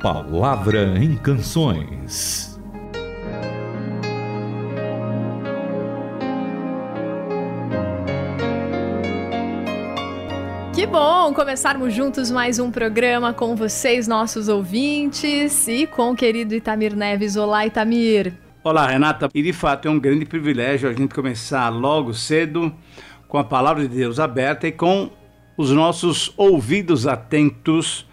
Palavra em Canções. Que bom começarmos juntos mais um programa com vocês, nossos ouvintes, e com o querido Itamir Neves. Olá, Itamir. Olá, Renata. E de fato é um grande privilégio a gente começar logo cedo com a palavra de Deus aberta e com os nossos ouvidos atentos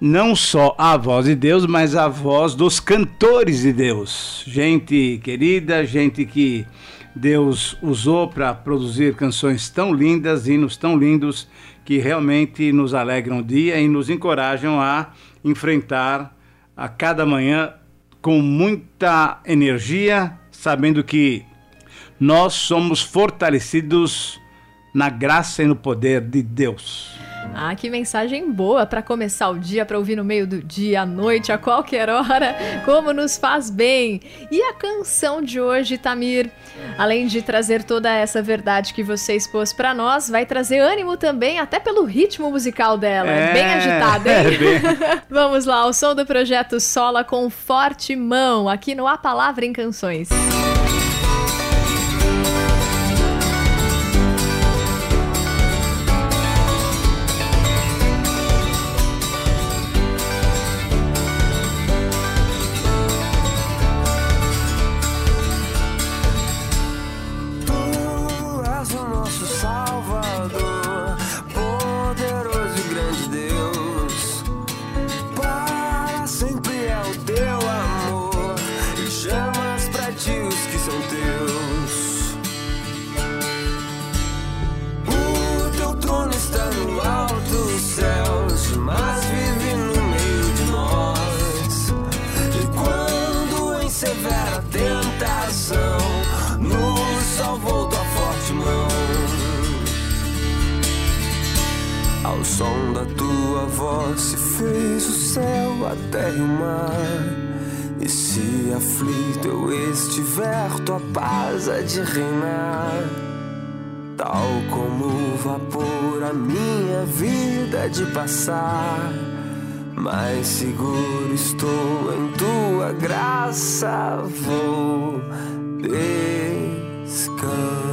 não só à voz de Deus, mas à voz dos cantores de Deus. Gente querida, gente que Deus usou para produzir canções tão lindas, hinos tão lindos, que realmente nos alegram o dia e nos encorajam a enfrentar a cada manhã com muita energia, sabendo que nós somos fortalecidos na graça e no poder de Deus. Ah, que mensagem boa para começar o dia, para ouvir no meio do dia, à noite, a qualquer hora, como nos faz bem. E a canção de hoje, Tamir, além de trazer toda essa verdade que você expôs para nós, vai trazer ânimo também, até pelo ritmo musical dela. É, bem agitada, hein? É bem... Vamos lá, o som do projeto Sola com forte mão, aqui no A Palavra em Canções. Música voz se fez o céu, a terra e o mar. E se aflito eu estiver, tua paz há de reinar. Tal como o vapor, a minha vida de passar. Mais seguro estou em tua graça, vou descansar.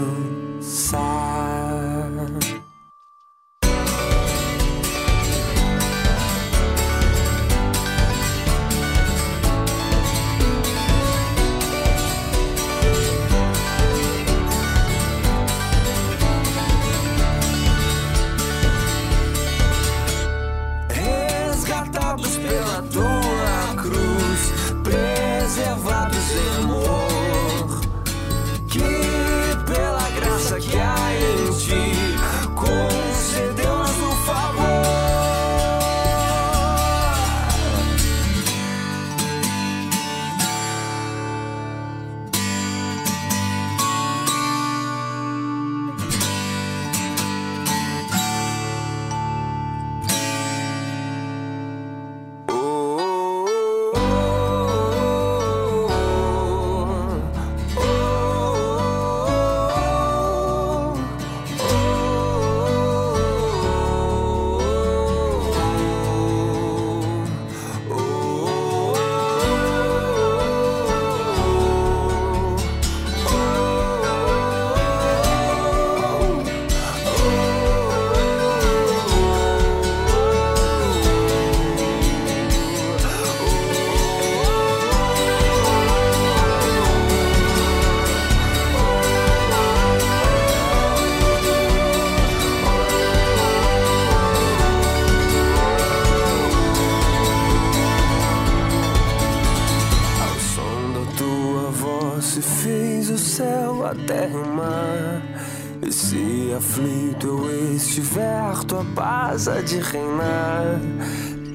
Casa de reinar.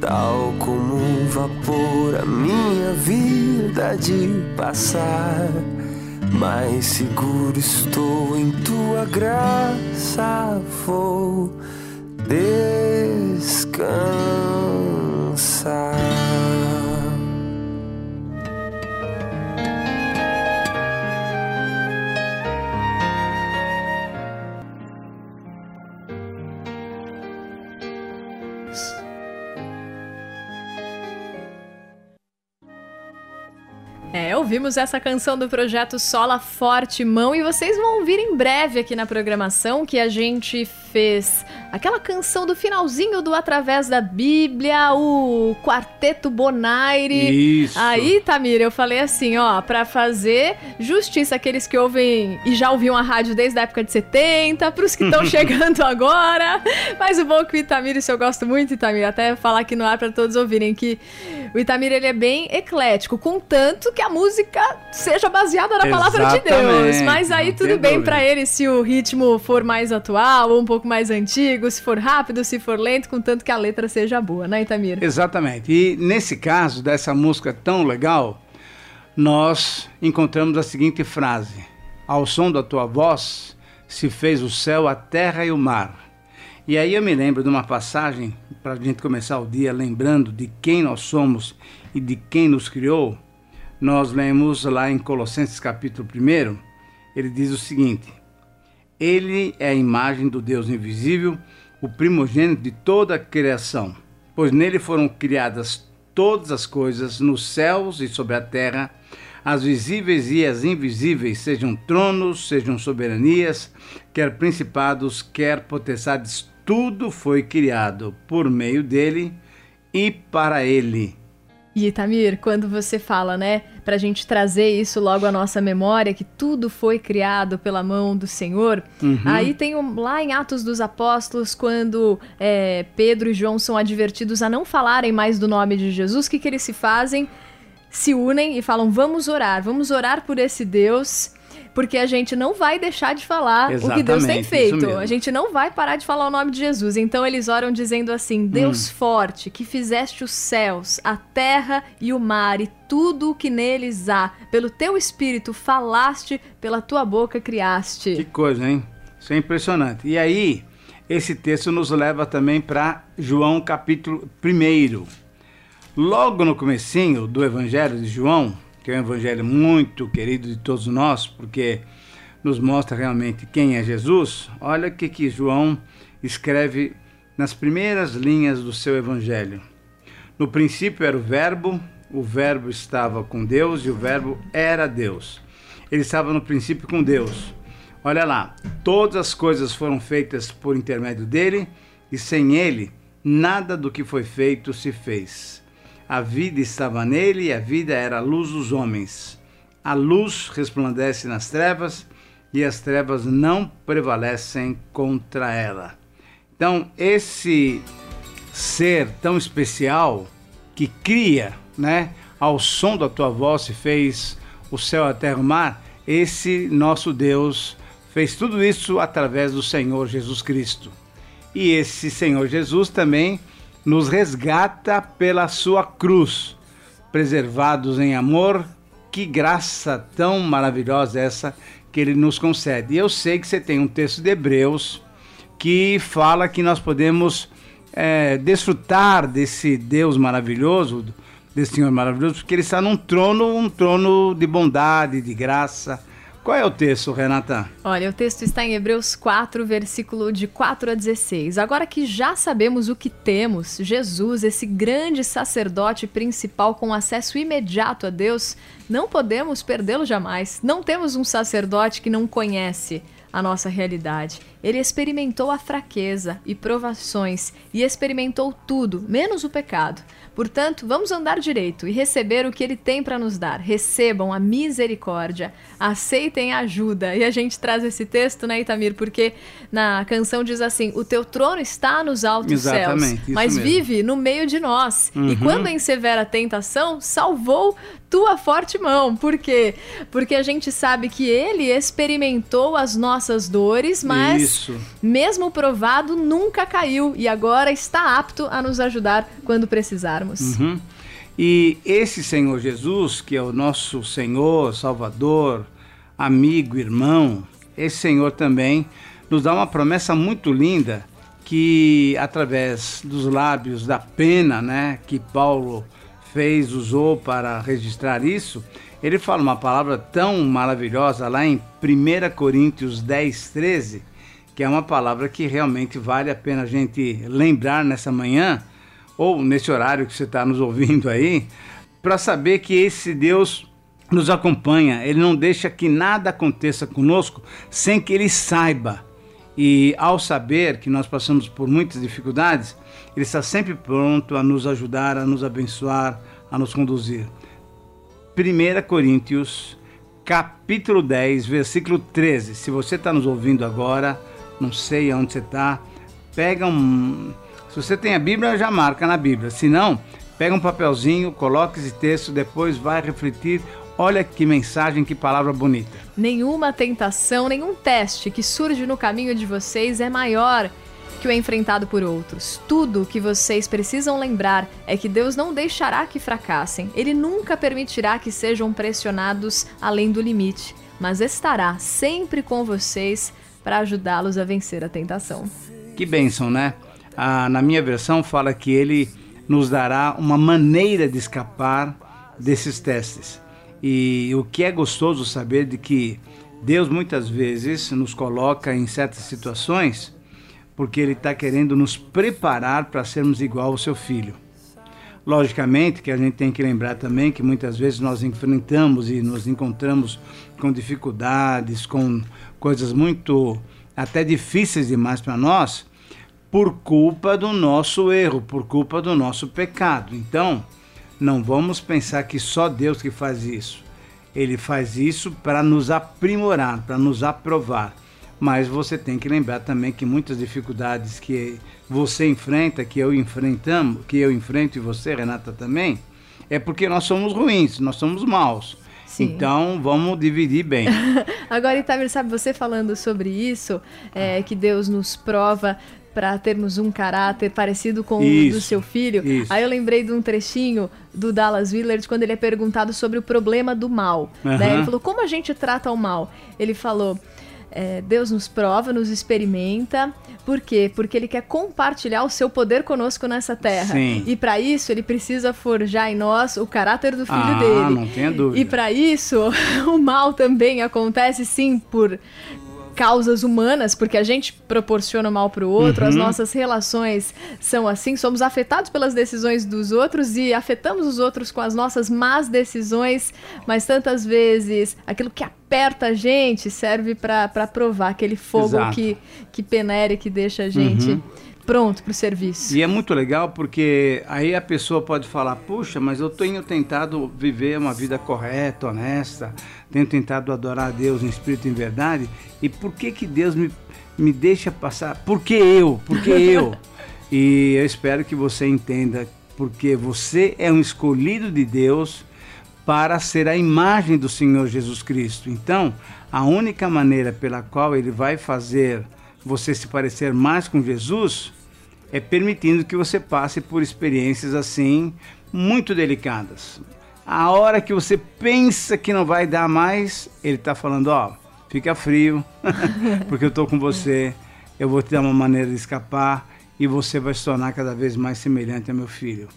Tal como um vapor, a minha vida de passar. Mais seguro estou em tua graça, vou descansar. é, É, ouvimos essa canção do projeto Sola Forte Mão e vocês vão ouvir em breve aqui na programação que a gente fez aquela canção do finalzinho do Através da Bíblia, o Quarteto Bonaire. Isso. Aí, Tamir, eu falei assim, ó, para fazer justiça àqueles que ouvem e já ouviam a rádio desde a época de 70, pros que estão chegando agora. Mas o bom é que o Itamir, isso eu gosto muito, Itamir, até falar aqui no ar para todos ouvirem que o Itamir ele é bem eclético, contanto que a música seja baseada na palavra de Deus. Mas aí tudo bem para ele se o ritmo for mais atual ou um pouco mais antigo, se for rápido, se for lento, contanto que a letra seja boa, né, Itamir? Exatamente. E nesse caso dessa música tão legal, nós encontramos a seguinte frase: Ao som da tua voz se fez o céu, a terra e o mar. E aí eu me lembro de uma passagem, para a gente começar o dia lembrando de quem nós somos e de quem nos criou. Nós lemos lá em Colossenses capítulo 1, ele diz o seguinte: Ele é a imagem do Deus invisível, o primogênito de toda a criação, pois nele foram criadas todas as coisas nos céus e sobre a terra, as visíveis e as invisíveis, sejam tronos, sejam soberanias, quer principados, quer potestades, tudo foi criado por meio dele e para ele. E Itamir, quando você fala, né, para a gente trazer isso logo à nossa memória, que tudo foi criado pela mão do Senhor, uhum. aí tem um, lá em Atos dos Apóstolos, quando é, Pedro e João são advertidos a não falarem mais do nome de Jesus, o que, que eles se fazem? Se unem e falam: vamos orar, vamos orar por esse Deus porque a gente não vai deixar de falar Exatamente, o que Deus tem feito. A gente não vai parar de falar o nome de Jesus. Então eles oram dizendo assim: Deus hum. forte, que fizeste os céus, a terra e o mar e tudo o que neles há. Pelo teu espírito falaste, pela tua boca criaste. Que coisa, hein? Isso é impressionante. E aí, esse texto nos leva também para João capítulo 1. Logo no comecinho do Evangelho de João, que é um evangelho muito querido de todos nós, porque nos mostra realmente quem é Jesus, olha o que, que João escreve nas primeiras linhas do seu evangelho. No princípio era o Verbo, o Verbo estava com Deus e o Verbo era Deus. Ele estava no princípio com Deus. Olha lá, todas as coisas foram feitas por intermédio dele e sem ele, nada do que foi feito se fez. A vida estava nele e a vida era a luz dos homens. A luz resplandece nas trevas e as trevas não prevalecem contra ela. Então, esse ser tão especial que cria, né, ao som da tua voz se fez o céu, a terra e o mar, esse nosso Deus fez tudo isso através do Senhor Jesus Cristo. E esse Senhor Jesus também nos resgata pela sua cruz, preservados em amor. Que graça tão maravilhosa essa que ele nos concede. Eu sei que você tem um texto de Hebreus que fala que nós podemos é, desfrutar desse Deus maravilhoso, desse Senhor maravilhoso, porque ele está num trono, um trono de bondade, de graça qual é o texto, Renata? Olha, o texto está em Hebreus 4, versículo de 4 a 16. Agora que já sabemos o que temos, Jesus, esse grande sacerdote principal com acesso imediato a Deus, não podemos perdê-lo jamais. Não temos um sacerdote que não conhece a nossa realidade. Ele experimentou a fraqueza e provações e experimentou tudo, menos o pecado. Portanto, vamos andar direito e receber o que ele tem para nos dar. Recebam a misericórdia, aceitem a ajuda. E a gente traz esse texto, né, Itamir? Porque na canção diz assim: O teu trono está nos altos Exatamente, céus, mas mesmo. vive no meio de nós. Uhum. E quando em severa tentação, salvou tua forte mão. Por quê? Porque a gente sabe que ele experimentou as nossas dores, mas Isso. mesmo provado, nunca caiu e agora está apto a nos ajudar quando precisarmos. Uhum. E esse Senhor Jesus, que é o nosso Senhor, Salvador, amigo, irmão, esse Senhor também nos dá uma promessa muito linda que através dos lábios da pena, né, que Paulo fez, usou para registrar isso, ele fala uma palavra tão maravilhosa lá em 1 Coríntios 10, 13, que é uma palavra que realmente vale a pena a gente lembrar nessa manhã, ou nesse horário que você está nos ouvindo aí, para saber que esse Deus nos acompanha, Ele não deixa que nada aconteça conosco sem que Ele saiba. E ao saber que nós passamos por muitas dificuldades, Ele está sempre pronto a nos ajudar, a nos abençoar, a nos conduzir. 1 Coríntios, capítulo 10, versículo 13. Se você está nos ouvindo agora, não sei aonde você está, pega um. Se você tem a Bíblia, já marca na Bíblia. Se não, pega um papelzinho, coloca esse texto, depois vai refletir Olha que mensagem, que palavra bonita. Nenhuma tentação, nenhum teste que surge no caminho de vocês é maior o enfrentado por outros. Tudo o que vocês precisam lembrar é que Deus não deixará que fracassem. Ele nunca permitirá que sejam pressionados além do limite, mas estará sempre com vocês para ajudá-los a vencer a tentação. Que bênção, né? Ah, na minha versão fala que ele nos dará uma maneira de escapar desses testes. E o que é gostoso saber de que Deus muitas vezes nos coloca em certas situações porque Ele está querendo nos preparar para sermos igual ao seu Filho. Logicamente que a gente tem que lembrar também que muitas vezes nós enfrentamos e nos encontramos com dificuldades, com coisas muito até difíceis demais para nós, por culpa do nosso erro, por culpa do nosso pecado. Então, não vamos pensar que só Deus que faz isso. Ele faz isso para nos aprimorar, para nos aprovar. Mas você tem que lembrar também que muitas dificuldades que você enfrenta, que eu enfrentamos, que eu enfrento e você, Renata, também, é porque nós somos ruins, nós somos maus. Sim. Então vamos dividir bem. Agora, Itamir, sabe, você falando sobre isso, é, que Deus nos prova para termos um caráter parecido com isso, o do seu filho. Isso. Aí eu lembrei de um trechinho do Dallas Willard quando ele é perguntado sobre o problema do mal. Uhum. Né? Ele falou: como a gente trata o mal? Ele falou. É, Deus nos prova, nos experimenta. Por quê? Porque Ele quer compartilhar o seu poder conosco nessa terra. Sim. E para isso Ele precisa forjar em nós o caráter do filho ah, dele. Não tenha dúvida. E para isso o mal também acontece sim por causas humanas, porque a gente proporciona o mal para o outro, uhum. as nossas relações são assim, somos afetados pelas decisões dos outros e afetamos os outros com as nossas más decisões, mas tantas vezes aquilo que aperta a gente serve para provar aquele fogo que, que peneira, que deixa a gente. Uhum pronto para o serviço. E é muito legal porque aí a pessoa pode falar: puxa, mas eu tenho tentado viver uma vida correta, honesta, tenho tentado adorar a Deus em espírito e em verdade, e por que que Deus me, me deixa passar? Por que eu? Por que eu? e eu espero que você entenda porque você é um escolhido de Deus para ser a imagem do Senhor Jesus Cristo. Então, a única maneira pela qual ele vai fazer você se parecer mais com Jesus é permitindo que você passe por experiências assim muito delicadas. A hora que você pensa que não vai dar mais, ele está falando: ó, fica frio, porque eu estou com você, eu vou te dar uma maneira de escapar e você vai se tornar cada vez mais semelhante a meu filho.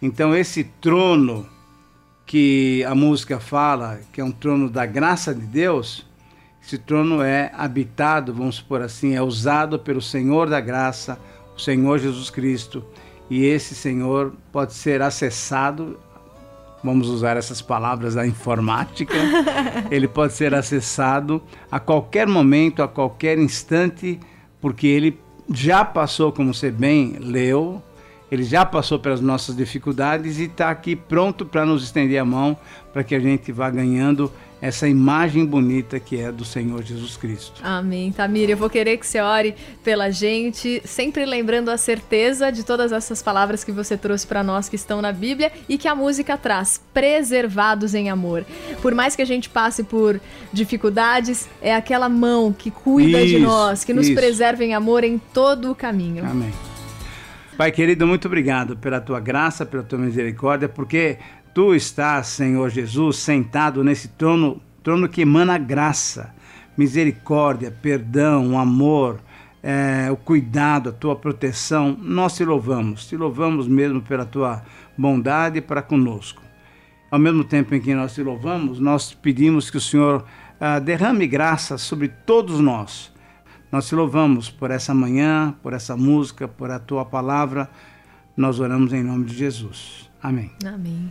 Então, esse trono que a música fala, que é um trono da graça de Deus, esse trono é habitado, vamos supor assim, é usado pelo Senhor da graça o Senhor Jesus Cristo. E esse Senhor pode ser acessado, vamos usar essas palavras da informática, ele pode ser acessado a qualquer momento, a qualquer instante, porque ele já passou, como você bem leu, ele já passou pelas nossas dificuldades e está aqui pronto para nos estender a mão para que a gente vá ganhando essa imagem bonita que é do Senhor Jesus Cristo. Amém. Tamir, eu vou querer que você ore pela gente, sempre lembrando a certeza de todas essas palavras que você trouxe para nós que estão na Bíblia e que a música traz, preservados em amor. Por mais que a gente passe por dificuldades, é aquela mão que cuida isso, de nós, que nos isso. preserva em amor em todo o caminho. Amém. Pai querido, muito obrigado pela tua graça, pela tua misericórdia, porque Tu estás, Senhor Jesus, sentado nesse trono, trono que emana graça, misericórdia, perdão, amor, é, o cuidado, a tua proteção. Nós te louvamos, te louvamos mesmo pela tua bondade para conosco. Ao mesmo tempo em que nós te louvamos, nós pedimos que o Senhor ah, derrame graça sobre todos nós. Nós te louvamos por essa manhã, por essa música, por a tua palavra. Nós oramos em nome de Jesus. Amém. Amém.